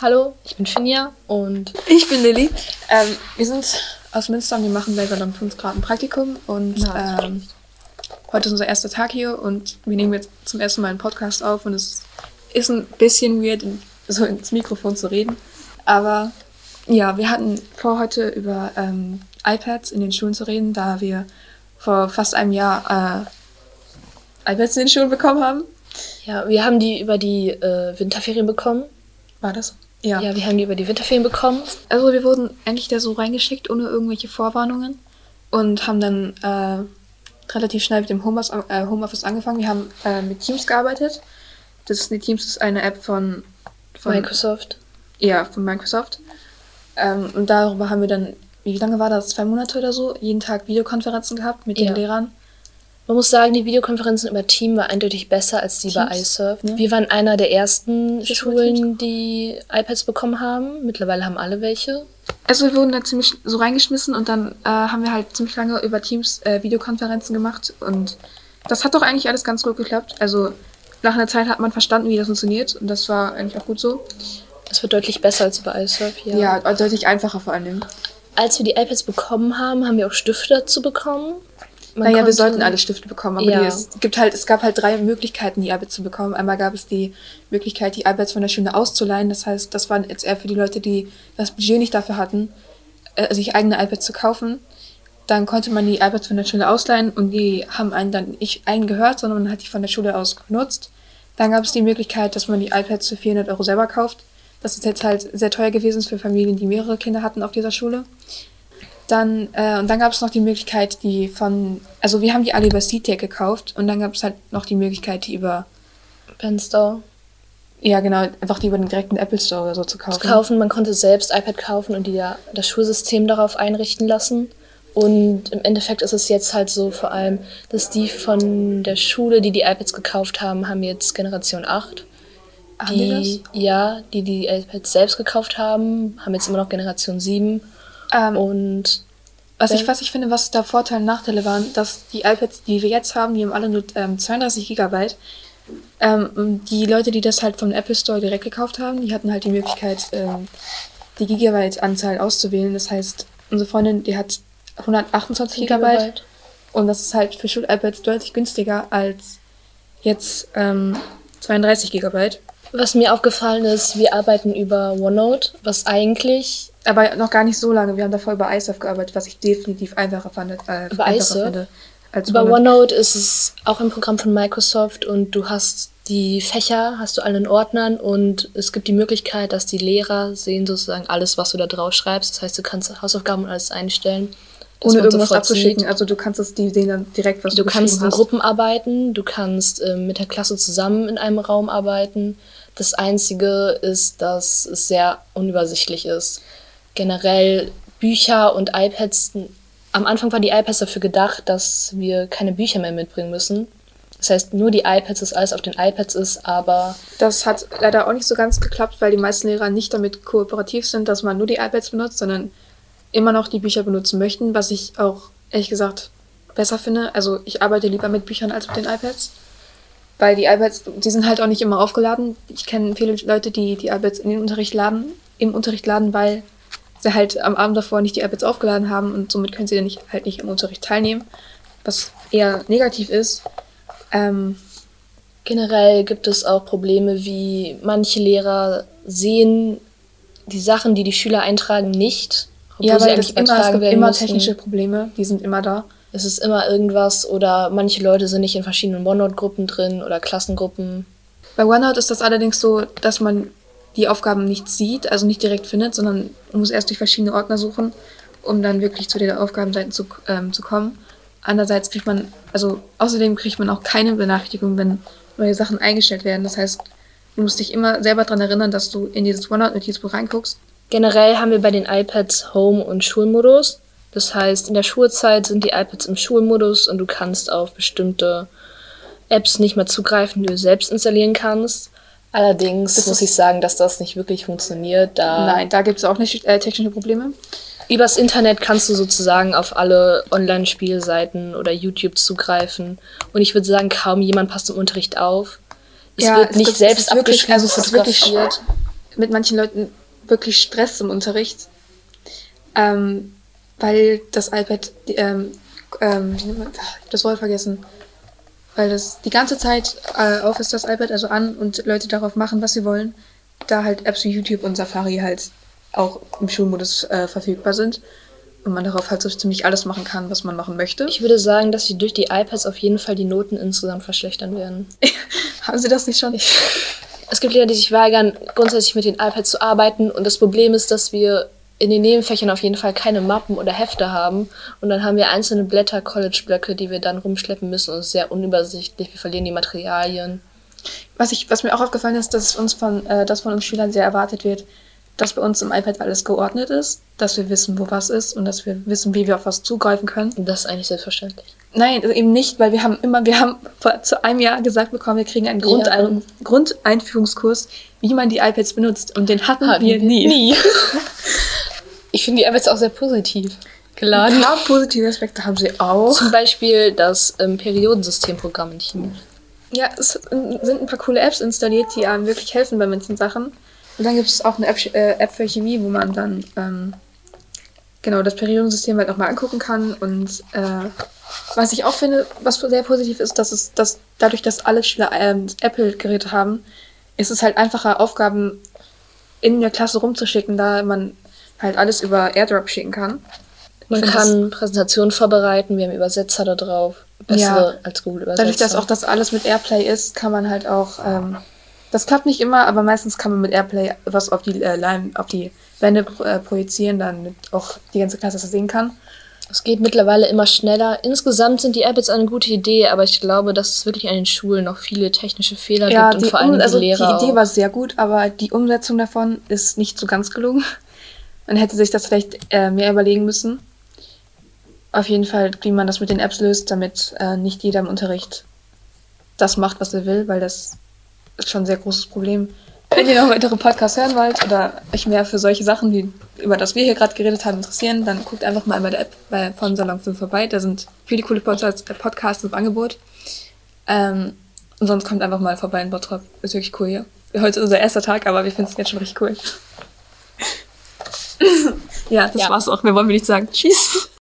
Hallo, ich bin Finja und ich bin Lilly. Ähm, wir sind aus Münster und wir machen bei Verdammt 5 Grad ein Praktikum und ähm, heute ist unser erster Tag hier und wir nehmen jetzt zum ersten Mal einen Podcast auf und es ist ein bisschen weird, so ins Mikrofon zu reden. Aber ja, wir hatten vor, heute über ähm, iPads in den Schulen zu reden, da wir vor fast einem Jahr äh, iPads in den Schulen bekommen haben. Ja, wir haben die über die äh, Winterferien bekommen. War das? Ja. ja, wir haben die über die Winterferien bekommen. Also wir wurden eigentlich da so reingeschickt, ohne irgendwelche Vorwarnungen. Und haben dann äh, relativ schnell mit dem Homeoffice, äh, Homeoffice angefangen. Wir haben äh, mit Teams gearbeitet. Das ist, Teams ist eine App von, von Microsoft. Ja, von Microsoft. Ähm, und darüber haben wir dann, wie lange war das? Zwei Monate oder so? Jeden Tag Videokonferenzen gehabt mit den Lehrern. Man muss sagen, die Videokonferenzen über Team war eindeutig besser als die Teams? bei iSurf. Ja. Wir waren einer der ersten das Schulen, die iPads bekommen haben. Mittlerweile haben alle welche. Also wir wurden da ziemlich so reingeschmissen und dann äh, haben wir halt ziemlich lange über Teams äh, Videokonferenzen gemacht und das hat doch eigentlich alles ganz gut geklappt. Also nach einer Zeit hat man verstanden, wie das funktioniert und das war eigentlich auch gut so. Das wird deutlich besser als bei iSurf, ja. Ja, deutlich einfacher vor allem. Als wir die iPads bekommen haben, haben wir auch Stifte dazu bekommen. Naja, wir sollten alle Stifte bekommen, aber ja. die, es, gibt halt, es gab halt drei Möglichkeiten, die iPads zu bekommen. Einmal gab es die Möglichkeit, die iPads von der Schule auszuleihen. Das heißt, das war jetzt eher für die Leute, die das Budget nicht dafür hatten, äh, sich eigene iPads zu kaufen. Dann konnte man die iPads von der Schule ausleihen und die haben einen dann nicht einen gehört, sondern man hat die von der Schule aus genutzt. Dann gab es die Möglichkeit, dass man die iPads für 400 Euro selber kauft. Das ist jetzt halt sehr teuer gewesen für Familien, die mehrere Kinder hatten auf dieser Schule. Dann, äh, und dann gab es noch die Möglichkeit, die von, also wir haben die alle über CTEC gekauft und dann gab es halt noch die Möglichkeit, die über Pen Store. Ja, genau, einfach die über den direkten Apple Store oder so zu kaufen. Zu kaufen, man konnte selbst iPad kaufen und die ja, das Schulsystem darauf einrichten lassen. Und im Endeffekt ist es jetzt halt so vor allem, dass die von der Schule, die die iPads gekauft haben, haben jetzt Generation 8. Haben die, die das? Ja, die die iPads selbst gekauft haben, haben jetzt immer noch Generation 7 ähm, und was ich, was ich finde, was da Vorteile und Nachteile waren, dass die iPads, die wir jetzt haben, die haben alle nur ähm, 32 Gigabyte. Ähm, die Leute, die das halt vom Apple Store direkt gekauft haben, die hatten halt die Möglichkeit, ähm, die Gigabyte-Anzahl auszuwählen. Das heißt, unsere Freundin, die hat 128 Gigabyte. Gigabyte. Und das ist halt für Schul-iPads deutlich günstiger als jetzt ähm, 32 Gigabyte. Was mir aufgefallen ist, wir arbeiten über OneNote, was eigentlich aber noch gar nicht so lange. Wir haben davor über iSurf gearbeitet, was ich definitiv einfacher, fand, äh, über einfacher über OneNote. OneNote ist es auch ein Programm von Microsoft und du hast die Fächer, hast du alle in Ordnern und es gibt die Möglichkeit, dass die Lehrer sehen sozusagen alles, was du da drauf schreibst. Das heißt, du kannst Hausaufgaben und alles einstellen. Ohne irgendwas abzuschicken. Also du kannst es, die sehen dann direkt, was du Du kannst in hast. Gruppen arbeiten, du kannst äh, mit der Klasse zusammen in einem Raum arbeiten. Das Einzige ist, dass es sehr unübersichtlich ist generell Bücher und iPads. Am Anfang waren die iPads dafür gedacht, dass wir keine Bücher mehr mitbringen müssen. Das heißt, nur die iPads, dass alles auf den iPads ist, aber. Das hat leider auch nicht so ganz geklappt, weil die meisten Lehrer nicht damit kooperativ sind, dass man nur die iPads benutzt, sondern immer noch die Bücher benutzen möchten, was ich auch ehrlich gesagt besser finde. Also ich arbeite lieber mit Büchern als mit den iPads. Weil die iPads, die sind halt auch nicht immer aufgeladen. Ich kenne viele Leute, die die iPads in den Unterricht laden, im Unterricht laden, weil sie halt am Abend davor nicht die jetzt aufgeladen haben und somit können sie dann nicht, halt nicht im Unterricht teilnehmen, was eher negativ ist. Ähm, Generell gibt es auch Probleme, wie manche Lehrer sehen die Sachen, die die Schüler eintragen, nicht. Ja, weil das immer, es gibt immer müssen. technische Probleme, die sind immer da. Es ist immer irgendwas oder manche Leute sind nicht in verschiedenen OneNote-Gruppen drin oder Klassengruppen. Bei OneNote ist das allerdings so, dass man die Aufgaben nicht sieht, also nicht direkt findet, sondern man muss erst durch verschiedene Ordner suchen, um dann wirklich zu den Aufgabenseiten zu, ähm, zu kommen. Andererseits kriegt man, also außerdem kriegt man auch keine Benachrichtigung, wenn neue Sachen eingestellt werden. Das heißt, du musst dich immer selber daran erinnern, dass du in dieses OneNote-Notizbuch reinguckst. Generell haben wir bei den iPads Home- und Schulmodus. Das heißt, in der Schulzeit sind die iPads im Schulmodus und du kannst auf bestimmte Apps nicht mehr zugreifen, die du selbst installieren kannst. Allerdings das muss ich sagen, dass das nicht wirklich funktioniert. Da Nein, da gibt es auch nicht äh, technische Probleme. Übers Internet kannst du sozusagen auf alle Online-Spielseiten oder YouTube zugreifen. Und ich würde sagen, kaum jemand passt im Unterricht auf. Es ja, wird es nicht selbst abgeschrieben, also es ist wirklich mit manchen Leuten wirklich Stress im Unterricht, ähm, weil das iPad, ähm, ähm, ich das Wort vergessen, weil das die ganze Zeit äh, auf ist, das iPad also an und Leute darauf machen, was sie wollen, da halt Apps wie YouTube und Safari halt auch im Schulmodus äh, verfügbar sind und man darauf halt so ziemlich alles machen kann, was man machen möchte. Ich würde sagen, dass sie durch die iPads auf jeden Fall die Noten insgesamt verschlechtern werden. Haben sie das nicht schon? es gibt Lehrer, die sich weigern, grundsätzlich mit den iPads zu arbeiten. Und das Problem ist, dass wir in den Nebenfächern auf jeden Fall keine Mappen oder Hefte haben. Und dann haben wir einzelne Blätter, College-Blöcke, die wir dann rumschleppen müssen. Und es ist sehr unübersichtlich. Wir verlieren die Materialien. Was, ich, was mir auch aufgefallen ist, dass, uns von, äh, dass von uns Schülern sehr erwartet wird, dass bei uns im iPad alles geordnet ist, dass wir wissen, wo was ist und dass wir wissen, wie wir auf was zugreifen können. Das ist eigentlich selbstverständlich. Nein, eben nicht, weil wir haben immer, wir haben vor zu einem Jahr gesagt bekommen, wir kriegen einen Grundein ja. Grundeinführungskurs, wie man die iPads benutzt. Und den hatten, hatten wir nie. nie. ich finde die iPads auch sehr positiv geladen. Ein paar positive Aspekte haben sie auch. Zum Beispiel das ähm, Periodensystemprogramm in Chemie. Ja, es sind ein paar coole Apps installiert, die einem wirklich helfen bei manchen Sachen. Und dann gibt es auch eine App, äh, App, für Chemie, wo man dann ähm, genau das Periodensystem halt nochmal angucken kann. Und äh, was ich auch finde, was sehr positiv ist, dass es, dass dadurch, dass alle Schüler ähm, Apple-Geräte haben, ist es halt einfacher, Aufgaben in der Klasse rumzuschicken, da man halt alles über AirDrop schicken kann. Man kann Präsentationen vorbereiten, wir haben Übersetzer da drauf. Bessere ja, als Google Übersetzer. Dadurch, dass auch das alles mit Airplay ist, kann man halt auch ähm, das klappt nicht immer, aber meistens kann man mit Airplay was auf die, äh, auf die Wände äh, projizieren, damit auch die ganze Klasse das sehen kann. Es geht mittlerweile immer schneller. Insgesamt sind die Apples eine gute Idee, aber ich glaube, dass es wirklich an den Schulen noch viele technische Fehler ja, gibt und vor allem die also Lehrer. Die Idee auch. war sehr gut, aber die Umsetzung davon ist nicht so ganz gelungen. Man hätte sich das vielleicht äh, mehr überlegen müssen. Auf jeden Fall, wie man das mit den Apps löst, damit äh, nicht jeder im Unterricht das macht, was er will, weil das ist schon ein sehr großes Problem. Wenn ihr noch weitere Podcasts hören wollt oder euch mehr für solche Sachen, wie über das wir hier gerade geredet haben, interessieren, dann guckt einfach mal bei der App bei, von Salon 5 vorbei. Da sind viele coole Podcasts im Angebot. Ähm, und sonst kommt einfach mal vorbei in Bottrop. Ist wirklich cool hier. Heute ist unser erster Tag, aber wir finden es jetzt schon richtig cool. ja, das ja. war's auch. Mehr wollen wir nicht sagen. Tschüss.